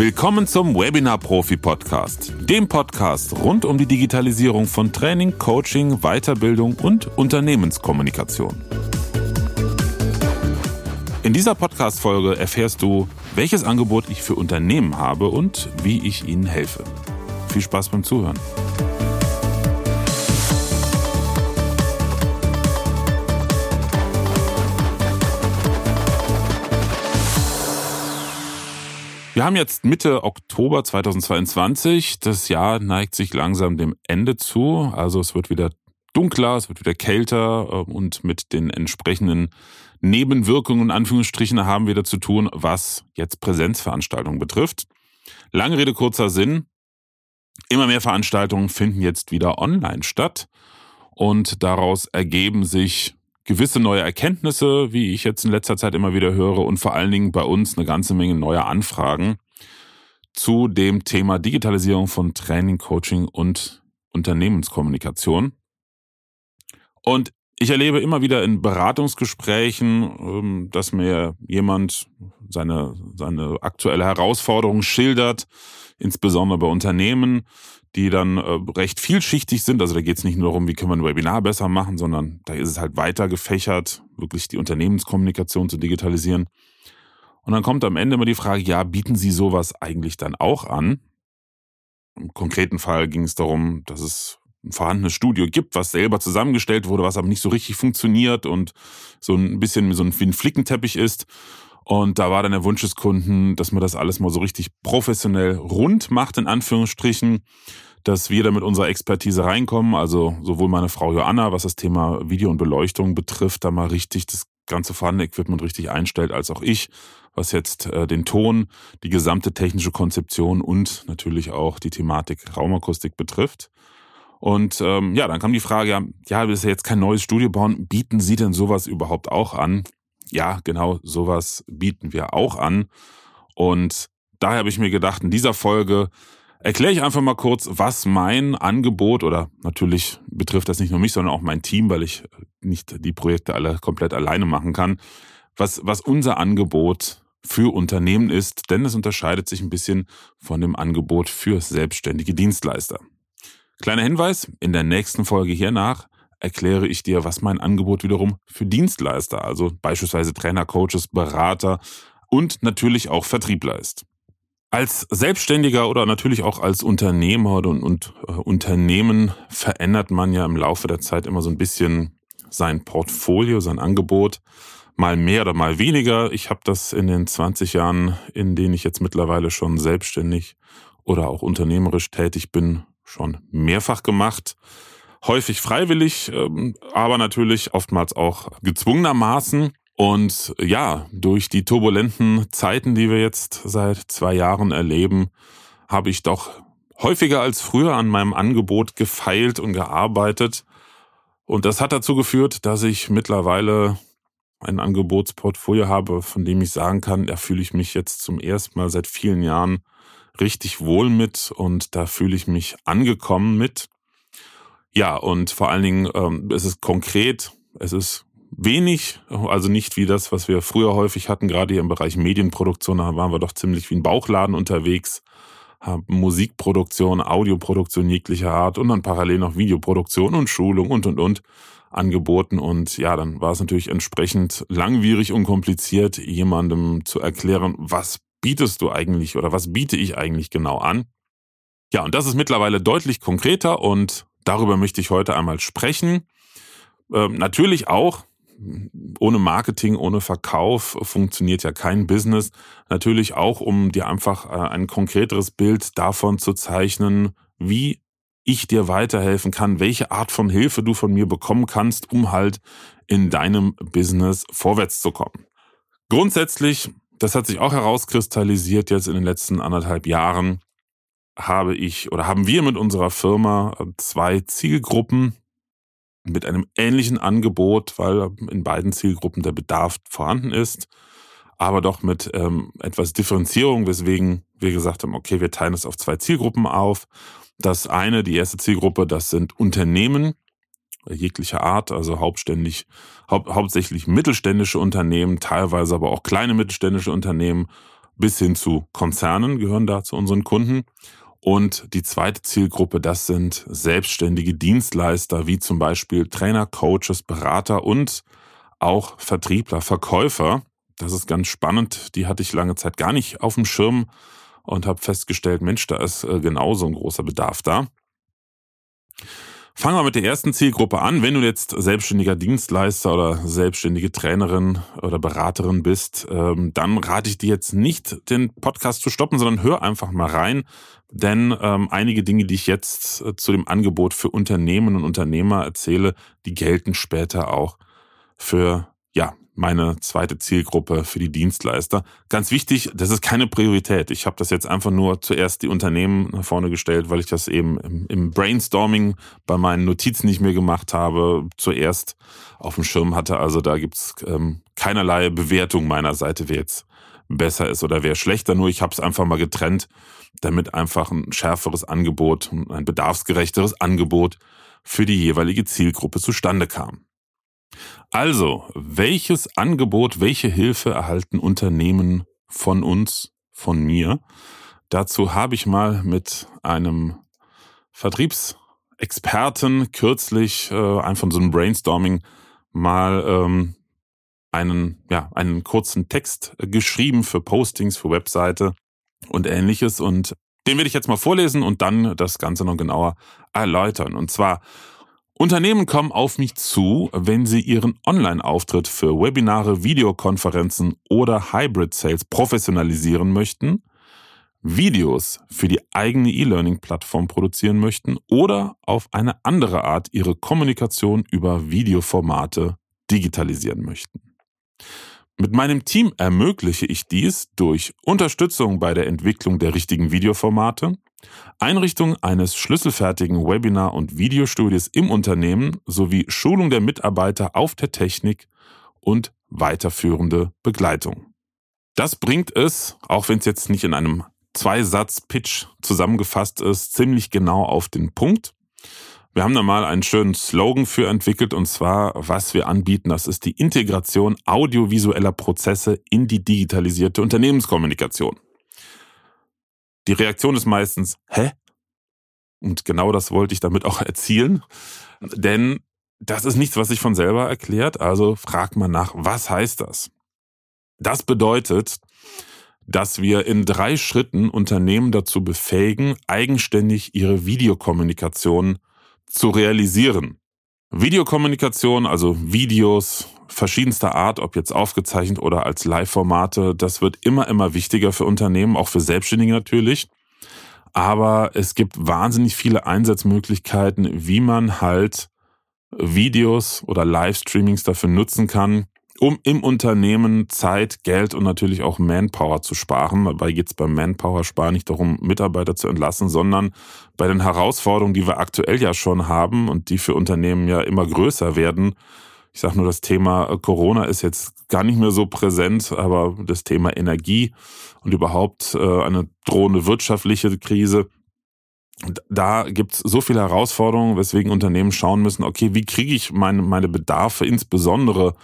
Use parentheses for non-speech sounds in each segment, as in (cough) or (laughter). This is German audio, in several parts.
Willkommen zum Webinar Profi Podcast, dem Podcast rund um die Digitalisierung von Training, Coaching, Weiterbildung und Unternehmenskommunikation. In dieser Podcast-Folge erfährst du, welches Angebot ich für Unternehmen habe und wie ich ihnen helfe. Viel Spaß beim Zuhören. Wir haben jetzt Mitte Oktober 2022. Das Jahr neigt sich langsam dem Ende zu. Also es wird wieder dunkler, es wird wieder kälter äh, und mit den entsprechenden Nebenwirkungen und Anführungsstrichen haben wir da zu tun, was jetzt Präsenzveranstaltungen betrifft. Lange Rede, kurzer Sinn. Immer mehr Veranstaltungen finden jetzt wieder online statt und daraus ergeben sich gewisse neue Erkenntnisse, wie ich jetzt in letzter Zeit immer wieder höre, und vor allen Dingen bei uns eine ganze Menge neuer Anfragen zu dem Thema Digitalisierung von Training, Coaching und Unternehmenskommunikation. Und ich erlebe immer wieder in Beratungsgesprächen, ähm, dass mir jemand seine, seine aktuelle Herausforderung schildert, insbesondere bei Unternehmen, die dann äh, recht vielschichtig sind. Also da geht es nicht nur darum, wie können wir ein Webinar besser machen, sondern da ist es halt weiter gefächert, wirklich die Unternehmenskommunikation zu digitalisieren. Und dann kommt am Ende immer die Frage, ja, bieten Sie sowas eigentlich dann auch an? Im konkreten Fall ging es darum, dass es ein vorhandenes Studio gibt, was selber zusammengestellt wurde, was aber nicht so richtig funktioniert und so ein bisschen so wie ein Flickenteppich ist. Und da war dann der Wunsch des Kunden, dass man das alles mal so richtig professionell rund macht, in Anführungsstrichen, dass wir da mit unserer Expertise reinkommen. Also sowohl meine Frau Joanna, was das Thema Video und Beleuchtung betrifft, da mal richtig das ganze vorhandene Equipment richtig einstellt, als auch ich, was jetzt äh, den Ton, die gesamte technische Konzeption und natürlich auch die Thematik Raumakustik betrifft. Und ähm, ja, dann kam die Frage, ja, wir ist ja jetzt kein neues Studio bauen, bieten Sie denn sowas überhaupt auch an? Ja, genau sowas bieten wir auch an. Und daher habe ich mir gedacht, in dieser Folge erkläre ich einfach mal kurz, was mein Angebot oder natürlich betrifft das nicht nur mich, sondern auch mein Team, weil ich nicht die Projekte alle komplett alleine machen kann, was, was unser Angebot für Unternehmen ist, denn es unterscheidet sich ein bisschen von dem Angebot für selbstständige Dienstleister. Kleiner Hinweis, in der nächsten Folge hiernach erkläre ich dir, was mein Angebot wiederum für Dienstleister, also beispielsweise Trainer, Coaches, Berater und natürlich auch Vertriebler ist. Als Selbstständiger oder natürlich auch als Unternehmer und, und äh, Unternehmen verändert man ja im Laufe der Zeit immer so ein bisschen sein Portfolio, sein Angebot, mal mehr oder mal weniger. Ich habe das in den 20 Jahren, in denen ich jetzt mittlerweile schon selbstständig oder auch unternehmerisch tätig bin, schon mehrfach gemacht häufig freiwillig, ähm, aber natürlich oftmals auch gezwungenermaßen. Und ja, durch die turbulenten Zeiten, die wir jetzt seit zwei Jahren erleben, habe ich doch häufiger als früher an meinem Angebot gefeilt und gearbeitet. Und das hat dazu geführt, dass ich mittlerweile ein Angebotsportfolio habe, von dem ich sagen kann, da fühle ich mich jetzt zum ersten Mal seit vielen Jahren richtig wohl mit und da fühle ich mich angekommen mit. Ja, und vor allen Dingen, ähm, es ist konkret, es ist wenig, also nicht wie das, was wir früher häufig hatten, gerade hier im Bereich Medienproduktion, da waren wir doch ziemlich wie ein Bauchladen unterwegs, haben Musikproduktion, Audioproduktion jeglicher Art und dann parallel noch Videoproduktion und Schulung und und und angeboten und ja, dann war es natürlich entsprechend langwierig und kompliziert, jemandem zu erklären, was bietest du eigentlich oder was biete ich eigentlich genau an. Ja, und das ist mittlerweile deutlich konkreter und Darüber möchte ich heute einmal sprechen. Ähm, natürlich auch, ohne Marketing, ohne Verkauf funktioniert ja kein Business. Natürlich auch, um dir einfach äh, ein konkreteres Bild davon zu zeichnen, wie ich dir weiterhelfen kann, welche Art von Hilfe du von mir bekommen kannst, um halt in deinem Business vorwärts zu kommen. Grundsätzlich, das hat sich auch herauskristallisiert jetzt in den letzten anderthalb Jahren, habe ich oder haben wir mit unserer Firma äh, zwei Zielgruppen mit einem ähnlichen Angebot, weil in beiden Zielgruppen der Bedarf vorhanden ist, aber doch mit ähm, etwas Differenzierung, weswegen wir gesagt haben, okay, wir teilen es auf zwei Zielgruppen auf. Das eine, die erste Zielgruppe, das sind Unternehmen jeglicher Art, also hauptständig, hau hauptsächlich mittelständische Unternehmen, teilweise aber auch kleine mittelständische Unternehmen, bis hin zu Konzernen gehören da zu unseren Kunden. Und die zweite Zielgruppe, das sind selbstständige Dienstleister wie zum Beispiel Trainer, Coaches, Berater und auch Vertriebler, Verkäufer. Das ist ganz spannend. Die hatte ich lange Zeit gar nicht auf dem Schirm und habe festgestellt, Mensch, da ist äh, genauso ein großer Bedarf da. Fangen wir mit der ersten Zielgruppe an. Wenn du jetzt selbstständiger Dienstleister oder selbstständige Trainerin oder Beraterin bist, ähm, dann rate ich dir jetzt nicht, den Podcast zu stoppen, sondern hör einfach mal rein. Denn ähm, einige Dinge, die ich jetzt äh, zu dem Angebot für Unternehmen und Unternehmer erzähle, die gelten später auch für ja meine zweite Zielgruppe für die Dienstleister. Ganz wichtig, das ist keine Priorität. Ich habe das jetzt einfach nur zuerst die Unternehmen nach vorne gestellt, weil ich das eben im, Brainstorming bei meinen Notizen nicht mehr gemacht habe, zuerst auf dem Schirm hatte. Also da gibt's ähm, keinerlei Bewertung meiner Seite, wer jetzt besser ist oder wer schlechter. Nur ich habe es einfach mal getrennt, damit einfach ein schärferes Angebot, ein bedarfsgerechteres Angebot für die jeweilige Zielgruppe zustande kam. Also, welches Angebot, welche Hilfe erhalten Unternehmen von uns, von mir? Dazu habe ich mal mit einem Vertriebsexperten kürzlich äh, einfach so einem Brainstorming mal ähm, einen, ja, einen kurzen Text geschrieben für Postings, für Webseite und ähnliches. Und den werde ich jetzt mal vorlesen und dann das Ganze noch genauer erläutern. Und zwar Unternehmen kommen auf mich zu, wenn sie ihren Online-Auftritt für Webinare, Videokonferenzen oder Hybrid-Sales professionalisieren möchten, Videos für die eigene E-Learning-Plattform produzieren möchten oder auf eine andere Art ihre Kommunikation über Videoformate digitalisieren möchten. Mit meinem Team ermögliche ich dies durch Unterstützung bei der Entwicklung der richtigen Videoformate, Einrichtung eines schlüsselfertigen Webinar- und Videostudios im Unternehmen sowie Schulung der Mitarbeiter auf der Technik und weiterführende Begleitung. Das bringt es, auch wenn es jetzt nicht in einem Zweisatz-Pitch zusammengefasst ist, ziemlich genau auf den Punkt. Wir haben da mal einen schönen Slogan für entwickelt und zwar, was wir anbieten, das ist die Integration audiovisueller Prozesse in die digitalisierte Unternehmenskommunikation. Die Reaktion ist meistens, hä? Und genau das wollte ich damit auch (laughs) erzielen. Denn das ist nichts, was sich von selber erklärt. Also fragt man nach, was heißt das? Das bedeutet, dass wir in drei Schritten Unternehmen dazu befähigen, eigenständig ihre Videokommunikation zu realisieren. Videokommunikation, also Videos verschiedenster Art, ob jetzt aufgezeichnet oder als Live-Formate, das wird immer, immer wichtiger für Unternehmen, auch für Selbstständige natürlich. Aber es gibt wahnsinnig viele Einsatzmöglichkeiten, wie man halt Videos oder Livestreamings dafür nutzen kann, um im Unternehmen Zeit, Geld und natürlich auch Manpower zu sparen. Dabei geht es beim Manpower sparen nicht darum, Mitarbeiter zu entlassen, sondern bei den Herausforderungen, die wir aktuell ja schon haben und die für Unternehmen ja immer größer werden. Ich sage nur, das Thema Corona ist jetzt gar nicht mehr so präsent, aber das Thema Energie und überhaupt äh, eine drohende wirtschaftliche Krise da gibt's so viele Herausforderungen, weswegen Unternehmen schauen müssen, okay, wie kriege ich meine, meine Bedarfe, insbesondere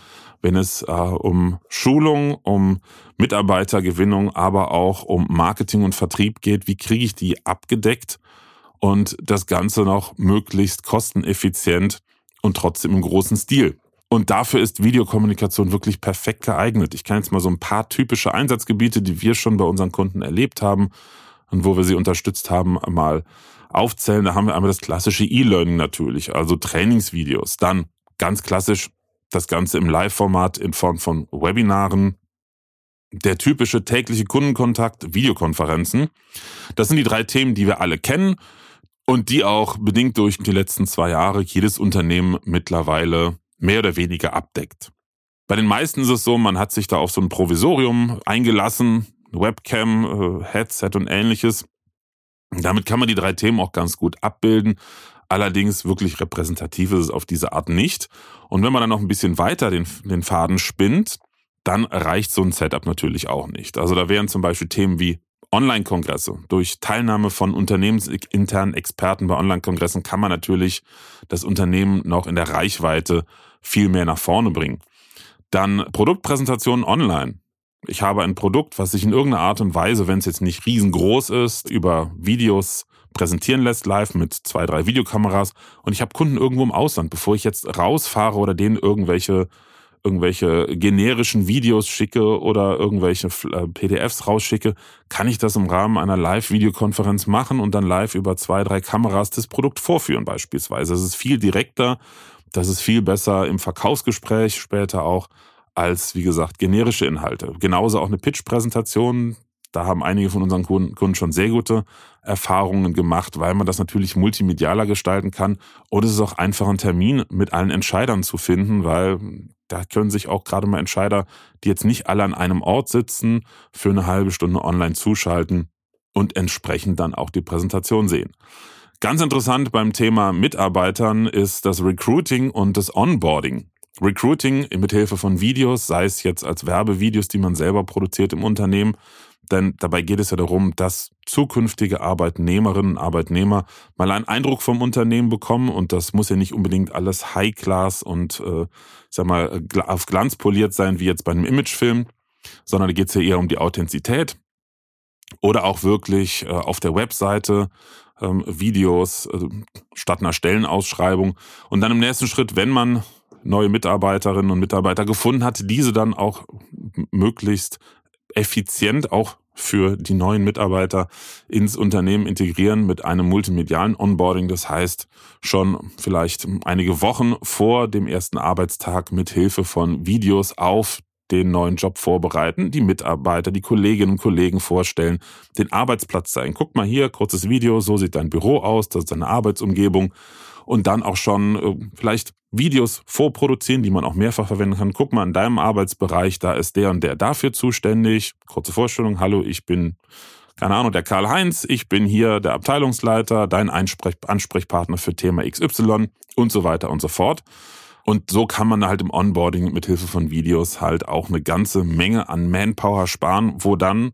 wenn es äh, um Schulung, um Mitarbeitergewinnung, aber auch um Marketing und Vertrieb geht, wie kriege ich die abgedeckt und das Ganze noch möglichst kosteneffizient und trotzdem im großen Stil. Und dafür ist Videokommunikation wirklich perfekt geeignet. Ich kann jetzt mal so ein paar typische Einsatzgebiete, die wir schon bei unseren Kunden erlebt haben und wo wir sie unterstützt haben, mal aufzählen. Da haben wir einmal das klassische E-Learning natürlich, also Trainingsvideos. Dann ganz klassisch das Ganze im Live-Format in Form von Webinaren, der typische tägliche Kundenkontakt, Videokonferenzen. Das sind die drei Themen, die wir alle kennen und die auch bedingt durch die letzten zwei Jahre jedes Unternehmen mittlerweile mehr oder weniger abdeckt. Bei den meisten ist es so, man hat sich da auf so ein Provisorium eingelassen, Webcam, äh, Headset und ähnliches. Damit kann man die drei Themen auch ganz gut abbilden. Allerdings wirklich repräsentativ ist es auf diese Art nicht. Und wenn man dann noch ein bisschen weiter den, den Faden spinnt, dann reicht so ein Setup natürlich auch nicht. Also da wären zum Beispiel Themen wie Online-Kongresse. Durch Teilnahme von unternehmensinternen Experten bei Online-Kongressen kann man natürlich das Unternehmen noch in der Reichweite viel mehr nach vorne bringen. Dann Produktpräsentationen online. ich habe ein Produkt, was sich in irgendeiner Art und Weise, wenn es jetzt nicht riesengroß ist, über Videos präsentieren lässt, live mit zwei, drei Videokameras. Und ich habe Kunden irgendwo im Ausland, bevor ich jetzt rausfahre oder denen irgendwelche irgendwelche generischen Videos schicke oder irgendwelche äh, PDFs rausschicke, kann ich das im Rahmen einer Live-Videokonferenz machen und dann live über zwei, drei Kameras das Produkt vorführen beispielsweise. Das ist viel direkter, das ist viel besser im Verkaufsgespräch später auch als, wie gesagt, generische Inhalte. Genauso auch eine Pitch-Präsentation. Da haben einige von unseren Kunden schon sehr gute Erfahrungen gemacht, weil man das natürlich multimedialer gestalten kann. Oder es ist auch einfach ein Termin mit allen Entscheidern zu finden, weil da können sich auch gerade mal Entscheider, die jetzt nicht alle an einem Ort sitzen, für eine halbe Stunde online zuschalten und entsprechend dann auch die Präsentation sehen. Ganz interessant beim Thema Mitarbeitern ist das Recruiting und das Onboarding. Recruiting mit Hilfe von Videos, sei es jetzt als Werbevideos, die man selber produziert im Unternehmen, denn dabei geht es ja darum, dass zukünftige Arbeitnehmerinnen und Arbeitnehmer mal einen Eindruck vom Unternehmen bekommen und das muss ja nicht unbedingt alles High-Class und äh, sag mal auf Glanz poliert sein wie jetzt bei einem Imagefilm, sondern da geht es ja eher um die Authentizität oder auch wirklich äh, auf der Webseite ähm, Videos äh, statt einer Stellenausschreibung. Und dann im nächsten Schritt, wenn man neue Mitarbeiterinnen und Mitarbeiter gefunden hat, diese dann auch möglichst effizient auch für die neuen Mitarbeiter ins Unternehmen integrieren mit einem multimedialen Onboarding. Das heißt, schon vielleicht einige Wochen vor dem ersten Arbeitstag mit Hilfe von Videos auf den neuen Job vorbereiten, die Mitarbeiter, die Kolleginnen und Kollegen vorstellen, den Arbeitsplatz zeigen. Guck mal hier, kurzes Video, so sieht dein Büro aus, das ist deine Arbeitsumgebung und dann auch schon äh, vielleicht Videos vorproduzieren, die man auch mehrfach verwenden kann. Guck mal, in deinem Arbeitsbereich, da ist der und der dafür zuständig. Kurze Vorstellung, hallo, ich bin, keine Ahnung, der Karl-Heinz, ich bin hier der Abteilungsleiter, dein Ansprechpartner für Thema XY und so weiter und so fort. Und so kann man halt im Onboarding mit Hilfe von Videos halt auch eine ganze Menge an Manpower sparen, wo dann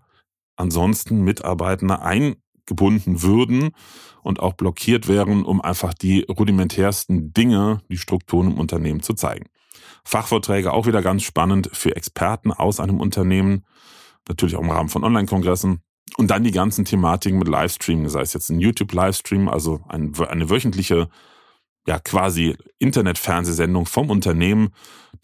ansonsten Mitarbeitende eingebunden würden und auch blockiert wären, um einfach die rudimentärsten Dinge, die Strukturen im Unternehmen zu zeigen. Fachvorträge auch wieder ganz spannend für Experten aus einem Unternehmen, natürlich auch im Rahmen von Online-Kongressen. Und dann die ganzen Thematiken mit Livestream, sei es jetzt ein YouTube-Livestream, also eine wöchentliche, ja quasi Internet-Fernsehsendung vom Unternehmen,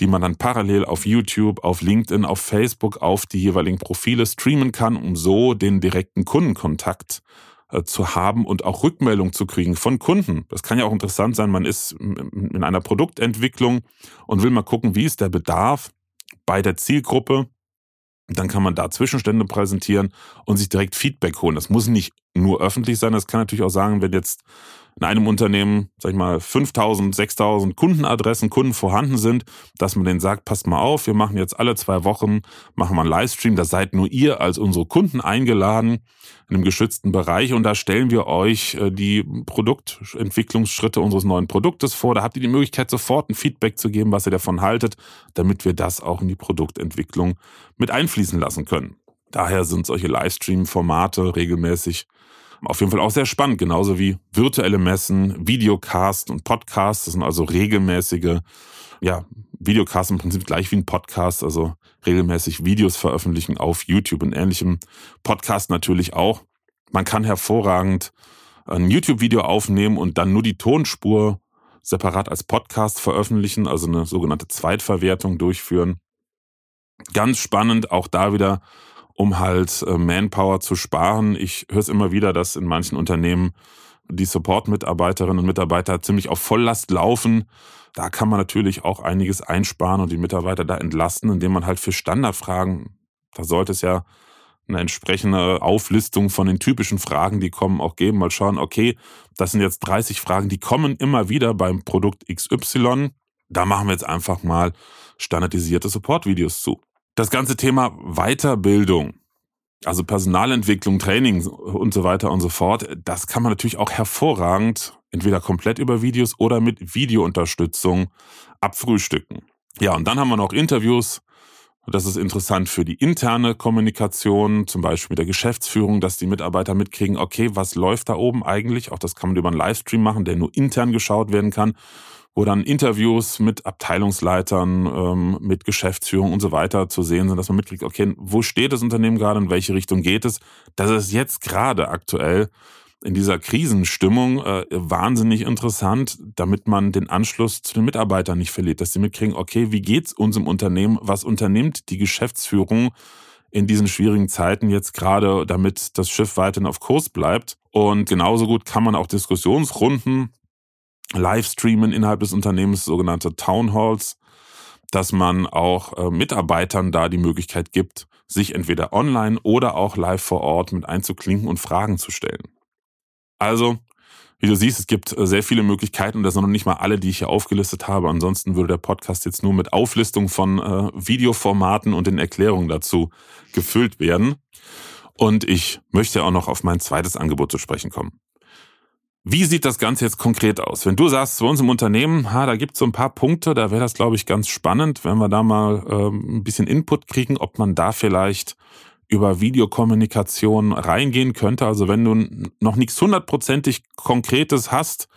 die man dann parallel auf YouTube, auf LinkedIn, auf Facebook, auf die jeweiligen Profile streamen kann, um so den direkten Kundenkontakt äh, zu haben und auch Rückmeldung zu kriegen von Kunden. Das kann ja auch interessant sein, man ist in einer Produktentwicklung und will mal gucken, wie ist der Bedarf bei der Zielgruppe. Dann kann man da Zwischenstände präsentieren und sich direkt Feedback holen. Das muss nicht nur öffentlich sein, das kann natürlich auch sagen, wenn jetzt in einem Unternehmen, sag ich mal, 5000, 6000 Kundenadressen, Kunden vorhanden sind, dass man denen sagt, passt mal auf, wir machen jetzt alle zwei Wochen, machen wir einen Livestream, da seid nur ihr als unsere Kunden eingeladen in einem geschützten Bereich und da stellen wir euch äh, die Produktentwicklungsschritte unseres neuen Produktes vor. Da habt ihr die Möglichkeit, sofort ein Feedback zu geben, was ihr davon haltet, damit wir das auch in die Produktentwicklung mit einfließen lassen können. Daher sind solche Livestream-Formate regelmäßig auf jeden Fall auch sehr spannend, genauso wie virtuelle Messen, Videocast und Podcast. Das sind also regelmäßige, ja, Videocast im Prinzip gleich wie ein Podcast, also regelmäßig Videos veröffentlichen auf YouTube und ähnlichem. Podcast natürlich auch. Man kann hervorragend ein YouTube-Video aufnehmen und dann nur die Tonspur separat als Podcast veröffentlichen, also eine sogenannte Zweitverwertung durchführen. Ganz spannend, auch da wieder um halt äh, Manpower zu sparen. Ich höre es immer wieder, dass in manchen Unternehmen die Support-Mitarbeiterinnen und Mitarbeiter ziemlich auf Volllast laufen. Da kann man natürlich auch einiges einsparen und die Mitarbeiter da entlasten, indem man halt für Standardfragen, da sollte es ja eine entsprechende Auflistung von den typischen Fragen, die kommen, auch geben. Mal schauen, okay, das sind jetzt 30 Fragen, die kommen immer wieder beim Produkt XY. Da machen wir jetzt einfach mal standardisierte Support-Videos zu. Das ganze Thema Weiterbildung, also Personalentwicklung, Training und so weiter und so fort, das kann man natürlich auch hervorragend entweder komplett über Videos oder mit Videounterstützung abfrühstücken. Ja, und dann haben wir noch Interviews. Das ist interessant für die interne Kommunikation, zum Beispiel mit der Geschäftsführung, dass die Mitarbeiter mitkriegen, okay, was läuft da oben eigentlich? Auch das kann man über einen Livestream machen, der nur intern geschaut werden kann wo dann Interviews mit Abteilungsleitern, ähm, mit Geschäftsführung und so weiter zu sehen sind, dass man mitkriegt, okay, wo steht das Unternehmen gerade, in welche Richtung geht es. Das ist jetzt gerade aktuell in dieser Krisenstimmung äh, wahnsinnig interessant, damit man den Anschluss zu den Mitarbeitern nicht verliert, dass sie mitkriegen, okay, wie geht's uns im Unternehmen, was unternimmt die Geschäftsführung in diesen schwierigen Zeiten jetzt gerade, damit das Schiff weiterhin auf Kurs bleibt. Und genauso gut kann man auch Diskussionsrunden live streamen innerhalb des Unternehmens, sogenannte Town Halls, dass man auch äh, Mitarbeitern da die Möglichkeit gibt, sich entweder online oder auch live vor Ort mit einzuklinken und Fragen zu stellen. Also, wie du siehst, es gibt äh, sehr viele Möglichkeiten und das sind noch nicht mal alle, die ich hier aufgelistet habe. Ansonsten würde der Podcast jetzt nur mit Auflistung von äh, Videoformaten und den Erklärungen dazu gefüllt werden. Und ich möchte auch noch auf mein zweites Angebot zu sprechen kommen. Wie sieht das Ganze jetzt konkret aus? Wenn du sagst, bei uns im Unternehmen, ha, da gibt es so ein paar Punkte, da wäre das, glaube ich, ganz spannend, wenn wir da mal ähm, ein bisschen Input kriegen, ob man da vielleicht über Videokommunikation reingehen könnte. Also wenn du noch nichts hundertprozentig Konkretes hast,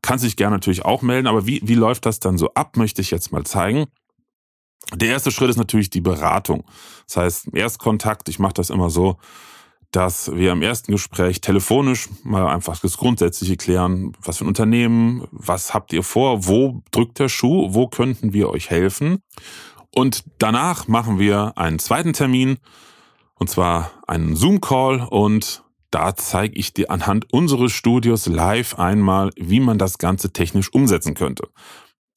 kannst du dich gerne natürlich auch melden. Aber wie, wie läuft das dann so ab, möchte ich jetzt mal zeigen. Der erste Schritt ist natürlich die Beratung. Das heißt, Erstkontakt, ich mache das immer so, dass wir im ersten Gespräch telefonisch mal einfach das Grundsätzliche klären, was für ein Unternehmen, was habt ihr vor, wo drückt der Schuh, wo könnten wir euch helfen. Und danach machen wir einen zweiten Termin, und zwar einen Zoom-Call und da zeige ich dir anhand unseres Studios live einmal, wie man das Ganze technisch umsetzen könnte.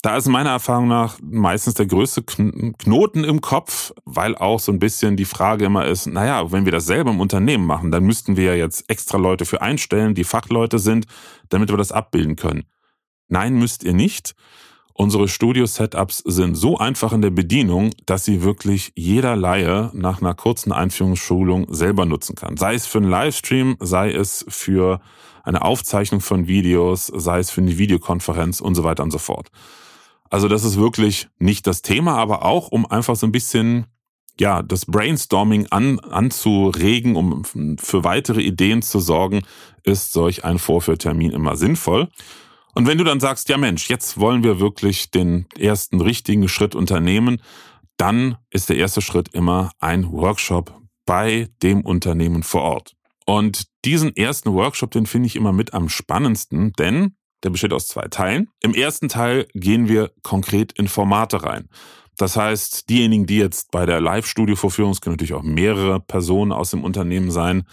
Da ist meiner Erfahrung nach meistens der größte Knoten im Kopf, weil auch so ein bisschen die Frage immer ist, naja, wenn wir das selber im Unternehmen machen, dann müssten wir ja jetzt extra Leute für einstellen, die Fachleute sind, damit wir das abbilden können. Nein, müsst ihr nicht. Unsere Studio-Setups sind so einfach in der Bedienung, dass sie wirklich jeder Laie nach einer kurzen Einführungsschulung selber nutzen kann. Sei es für einen Livestream, sei es für eine Aufzeichnung von Videos, sei es für eine Videokonferenz und so weiter und so fort. Also das ist wirklich nicht das Thema, aber auch um einfach so ein bisschen ja, das Brainstorming an, anzuregen, um für weitere Ideen zu sorgen, ist solch ein Vorführtermin immer sinnvoll. Und wenn du dann sagst, ja Mensch, jetzt wollen wir wirklich den ersten richtigen Schritt unternehmen, dann ist der erste Schritt immer ein Workshop bei dem Unternehmen vor Ort. Und diesen ersten Workshop, den finde ich immer mit am spannendsten, denn der besteht aus zwei Teilen. Im ersten Teil gehen wir konkret in Formate rein. Das heißt, diejenigen, die jetzt bei der Live-Studio-Vorführung, es können natürlich auch mehrere Personen aus dem Unternehmen sein,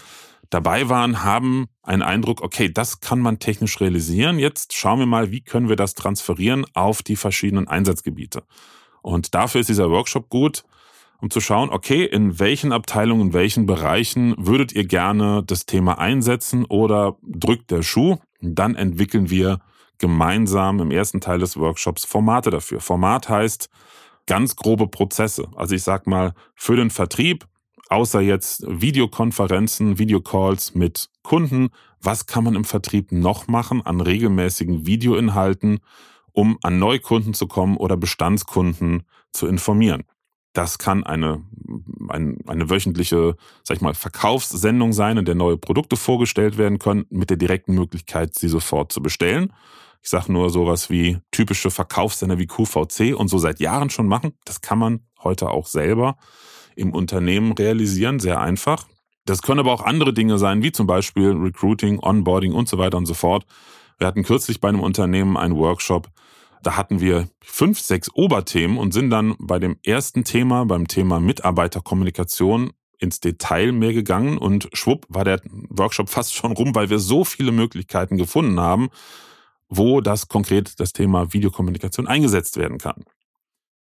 dabei waren, haben einen Eindruck, okay, das kann man technisch realisieren. Jetzt schauen wir mal, wie können wir das transferieren auf die verschiedenen Einsatzgebiete. Und dafür ist dieser Workshop gut, um zu schauen, okay, in welchen Abteilungen, in welchen Bereichen würdet ihr gerne das Thema einsetzen oder drückt der Schuh? Dann entwickeln wir gemeinsam im ersten Teil des Workshops Formate dafür. Format heißt ganz grobe Prozesse. Also ich sag mal, für den Vertrieb außer jetzt Videokonferenzen, Videocalls mit Kunden, was kann man im Vertrieb noch machen an regelmäßigen Videoinhalten, um an Neukunden zu kommen oder Bestandskunden zu informieren? Das kann eine, eine, eine wöchentliche, sag ich mal, Verkaufssendung sein, in der neue Produkte vorgestellt werden können, mit der direkten Möglichkeit, sie sofort zu bestellen. Ich sage nur sowas wie typische Verkaufssender wie QVC und so seit Jahren schon machen. Das kann man heute auch selber im Unternehmen realisieren, sehr einfach. Das können aber auch andere Dinge sein, wie zum Beispiel Recruiting, Onboarding und so weiter und so fort. Wir hatten kürzlich bei einem Unternehmen einen Workshop, da hatten wir fünf, sechs Oberthemen und sind dann bei dem ersten Thema, beim Thema Mitarbeiterkommunikation ins Detail mehr gegangen und schwupp war der Workshop fast schon rum, weil wir so viele Möglichkeiten gefunden haben, wo das konkret das Thema Videokommunikation eingesetzt werden kann.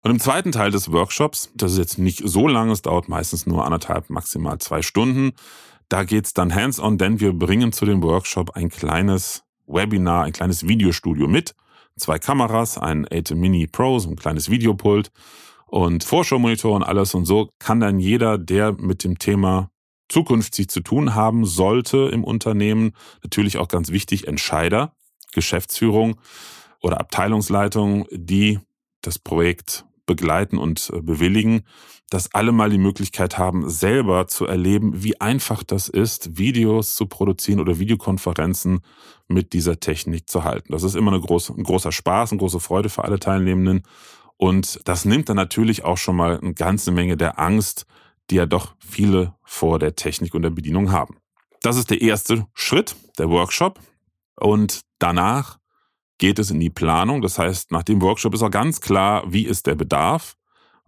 Und im zweiten Teil des Workshops, das ist jetzt nicht so lang, es dauert meistens nur anderthalb, maximal zwei Stunden, da geht's dann hands-on, denn wir bringen zu dem Workshop ein kleines Webinar, ein kleines Videostudio mit. Zwei Kameras, ein 8 Mini Pro, so ein kleines Videopult und Vorschau-Monitor und alles. Und so kann dann jeder, der mit dem Thema zukünftig zu tun haben sollte im Unternehmen, natürlich auch ganz wichtig, Entscheider, Geschäftsführung oder Abteilungsleitung, die das Projekt begleiten und äh, bewilligen, dass alle mal die Möglichkeit haben, selber zu erleben, wie einfach das ist, Videos zu produzieren oder Videokonferenzen mit dieser Technik zu halten. Das ist immer eine große, ein großer Spaß, eine große Freude für alle Teilnehmenden. Und das nimmt dann natürlich auch schon mal eine ganze Menge der Angst, die ja doch viele vor der Technik und der Bedienung haben. Das ist der erste Schritt, der Workshop. Und danach geht es in die Planung. Das heißt, nach dem Workshop ist auch ganz klar, wie ist der Bedarf,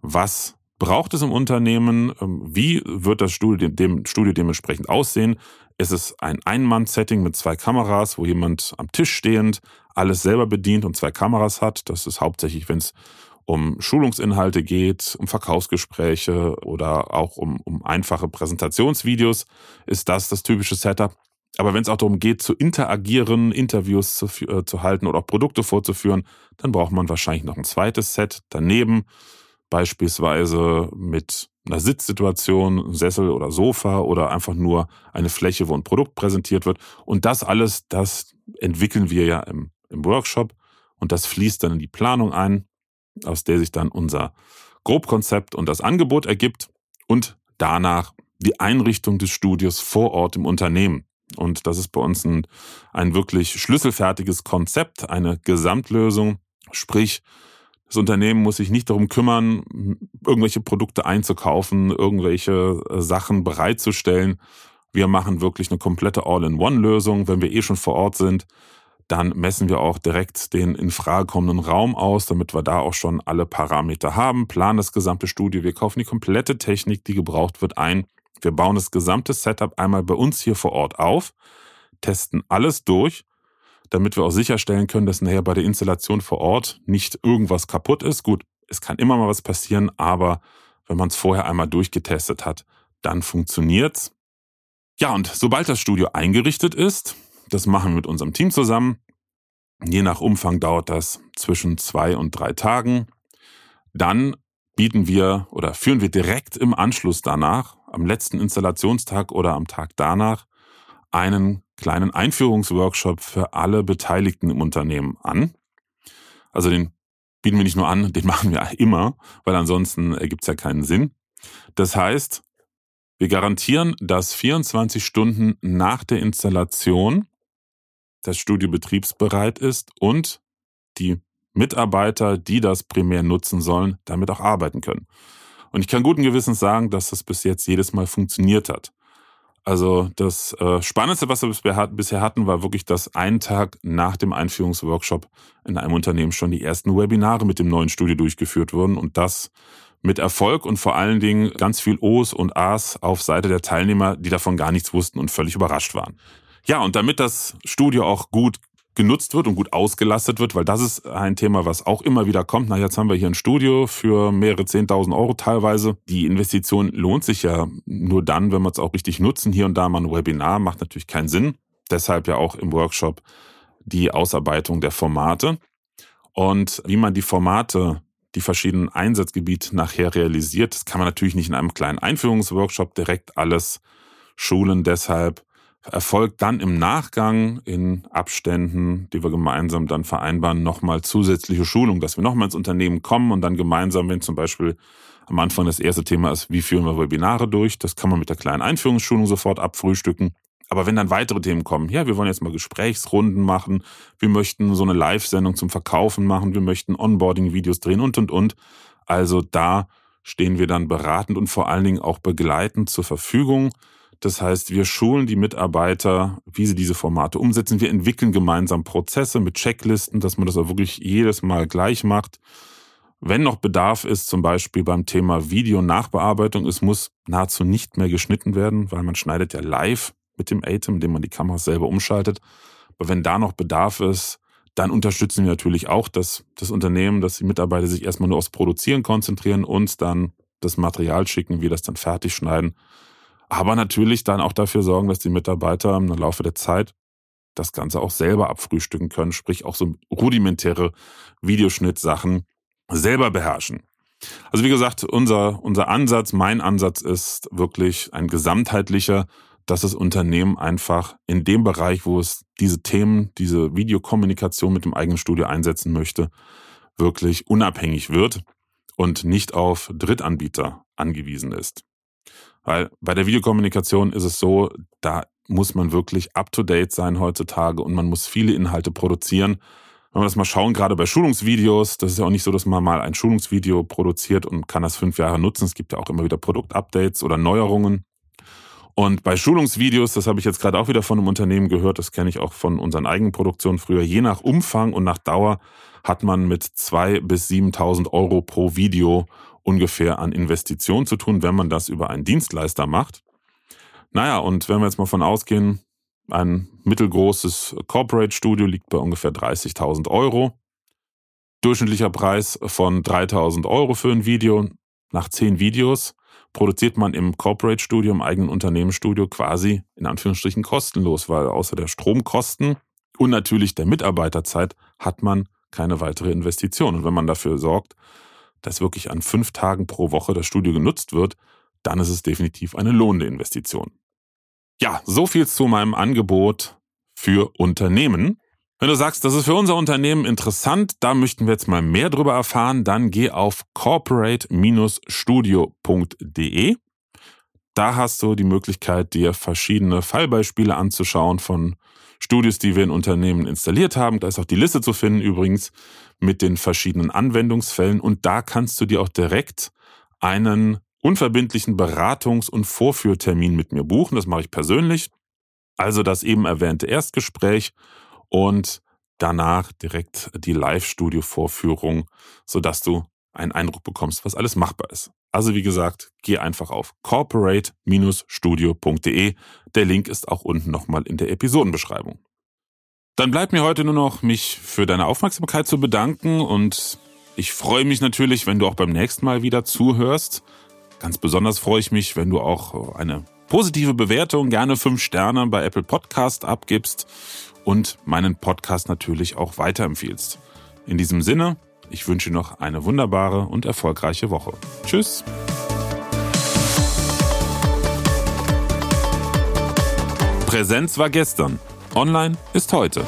was braucht es im Unternehmen, ähm, wie wird das Studio, dem Studio dementsprechend aussehen. Ist es ein Ein-Mann-Setting mit zwei Kameras, wo jemand am Tisch stehend alles selber bedient und zwei Kameras hat. Das ist hauptsächlich, wenn es um Schulungsinhalte geht, um Verkaufsgespräche oder auch um, um einfache Präsentationsvideos, ist das das typische Setup. Aber wenn es auch darum geht, zu interagieren, Interviews zu, äh, zu halten oder auch Produkte vorzuführen, dann braucht man wahrscheinlich noch ein zweites Set daneben, beispielsweise mit einer Sitzsituation, Sessel oder Sofa oder einfach nur eine Fläche, wo ein Produkt präsentiert wird. Und das alles, das entwickeln wir ja im, im Workshop und das fließt dann in die Planung ein, aus der sich dann unser Grobkonzept und das Angebot ergibt und danach die Einrichtung des Studios vor Ort im Unternehmen. Und das ist bei uns ein, ein wirklich schlüsselfertiges Konzept, eine Gesamtlösung. Sprich, das Unternehmen muss sich nicht darum kümmern, irgendwelche Produkte einzukaufen, irgendwelche äh, Sachen bereitzustellen. Wir machen wirklich eine komplette All-in-One-Lösung, wenn wir eh schon vor Ort sind. Dann messen wir auch direkt den in Frage kommenden Raum aus, damit wir da auch schon alle Parameter haben, planen das gesamte Studio, wir kaufen die komplette Technik, die gebraucht wird, ein wir bauen das gesamte Setup einmal bei uns hier vor Ort auf, testen alles durch, damit wir auch sicherstellen können, dass nachher bei der Installation vor Ort nicht irgendwas kaputt ist. Gut, es kann immer mal was passieren, aber wenn man es vorher einmal durchgetestet hat, dann funktioniert's. Ja, und sobald das Studio eingerichtet ist, das machen wir mit unserem Team zusammen. Je nach Umfang dauert das zwischen zwei und drei Tagen. Dann bieten wir oder führen wir direkt im Anschluss danach am letzten Installationstag oder am Tag danach einen kleinen Einführungsworkshop für alle Beteiligten im Unternehmen an. Also den bieten wir nicht nur an, (laughs) den machen wir immer, weil ansonsten ergibt es ja keinen Sinn. Das heißt, wir garantieren, dass 24 Stunden nach der Installation das Studio betriebsbereit ist und die Mitarbeiter, die das primär nutzen sollen, damit auch arbeiten können. Und ich kann guten Gewissens sagen, dass das bis jetzt jedes Mal funktioniert hat. Also das äh, Spannendste, was wir bisher hatten, war wirklich, dass einen Tag nach dem Einführungsworkshop in einem Unternehmen schon die ersten Webinare mit dem neuen Studio durchgeführt wurden und das mit Erfolg und vor allen Dingen ganz viel O's und A's auf Seite der Teilnehmer, die davon gar nichts wussten und völlig überrascht waren. Ja, und damit das Studio auch gut genutzt wird und gut ausgelastet wird, weil das ist ein Thema, was auch immer wieder kommt. Na, jetzt haben wir hier ein Studio für mehrere Zehntausend Euro teilweise. Die Investition lohnt sich ja nur dann, wenn wir es auch richtig nutzen. Hier und da mal ein Webinar macht natürlich keinen Sinn. Deshalb ja auch im Workshop die Ausarbeitung der Formate. Und wie man die Formate, die verschiedenen Einsatzgebiete nachher realisiert, das kann man natürlich nicht in einem kleinen Einführungsworkshop direkt alles schulen. Deshalb erfolgt dann im Nachgang in Abständen, die wir gemeinsam dann vereinbaren, nochmal zusätzliche Schulung, dass wir nochmal ins Unternehmen kommen und dann gemeinsam, wenn zum Beispiel am Anfang das erste Thema ist, wie führen wir Webinare durch, das kann man mit der kleinen Einführungsschulung sofort abfrühstücken. Aber wenn dann weitere Themen kommen, ja, wir wollen jetzt mal Gesprächsrunden machen, wir möchten so eine Live-Sendung zum Verkaufen machen, wir möchten Onboarding-Videos drehen und, und, und. Also da stehen wir dann beratend und vor allen Dingen auch begleitend zur Verfügung. Das heißt, wir schulen die Mitarbeiter, wie sie diese Formate umsetzen. Wir entwickeln gemeinsam Prozesse mit Checklisten, dass man das auch wirklich jedes Mal gleich macht. Wenn noch Bedarf ist, zum Beispiel beim Thema Video-Nachbearbeitung, es muss nahezu nicht mehr geschnitten werden, weil man schneidet ja live mit dem ATEM, indem man die Kameras selber umschaltet. Aber wenn da noch Bedarf ist, dann unterstützen wir natürlich auch das, das Unternehmen, dass die Mitarbeiter sich erstmal nur aufs Produzieren konzentrieren, uns dann das Material schicken, wir das dann fertig schneiden aber natürlich dann auch dafür sorgen, dass die Mitarbeiter im Laufe der Zeit das Ganze auch selber abfrühstücken können, sprich auch so rudimentäre Videoschnittsachen selber beherrschen. Also wie gesagt, unser, unser Ansatz, mein Ansatz ist wirklich ein gesamtheitlicher, dass das Unternehmen einfach in dem Bereich, wo es diese Themen, diese Videokommunikation mit dem eigenen Studio einsetzen möchte, wirklich unabhängig wird und nicht auf Drittanbieter angewiesen ist. Weil bei der Videokommunikation ist es so, da muss man wirklich up-to-date sein heutzutage und man muss viele Inhalte produzieren. Wenn wir das mal schauen, gerade bei Schulungsvideos, das ist ja auch nicht so, dass man mal ein Schulungsvideo produziert und kann das fünf Jahre nutzen. Es gibt ja auch immer wieder Produktupdates oder Neuerungen. Und bei Schulungsvideos, das habe ich jetzt gerade auch wieder von einem Unternehmen gehört, das kenne ich auch von unseren eigenen Produktionen früher, je nach Umfang und nach Dauer hat man mit zwei bis 7.000 Euro pro Video ungefähr an Investitionen zu tun, wenn man das über einen Dienstleister macht. Naja, und wenn wir jetzt mal von ausgehen, ein mittelgroßes Corporate Studio liegt bei ungefähr 30.000 Euro. Durchschnittlicher Preis von 3.000 Euro für ein Video. Nach 10 Videos produziert man im Corporate Studio, im eigenen Unternehmensstudio quasi in Anführungsstrichen kostenlos, weil außer der Stromkosten und natürlich der Mitarbeiterzeit hat man keine weitere Investition. Und wenn man dafür sorgt, dass wirklich an fünf Tagen pro Woche das Studio genutzt wird, dann ist es definitiv eine lohnende Investition. Ja, so viel zu meinem Angebot für Unternehmen. Wenn du sagst, das ist für unser Unternehmen interessant, da möchten wir jetzt mal mehr drüber erfahren, dann geh auf corporate-studio.de. Da hast du die Möglichkeit, dir verschiedene Fallbeispiele anzuschauen von Studios, die wir in Unternehmen installiert haben. Da ist auch die Liste zu finden übrigens mit den verschiedenen Anwendungsfällen und da kannst du dir auch direkt einen unverbindlichen Beratungs- und Vorführtermin mit mir buchen. Das mache ich persönlich. Also das eben erwähnte Erstgespräch und danach direkt die Live-Studio-Vorführung, sodass du einen Eindruck bekommst, was alles machbar ist. Also wie gesagt, geh einfach auf corporate-studio.de. Der Link ist auch unten nochmal in der Episodenbeschreibung. Dann bleibt mir heute nur noch, mich für deine Aufmerksamkeit zu bedanken und ich freue mich natürlich, wenn du auch beim nächsten Mal wieder zuhörst. Ganz besonders freue ich mich, wenn du auch eine positive Bewertung, gerne fünf Sterne bei Apple Podcast abgibst und meinen Podcast natürlich auch weiterempfiehlst. In diesem Sinne, ich wünsche noch eine wunderbare und erfolgreiche Woche. Tschüss. Präsenz war gestern. Online ist heute.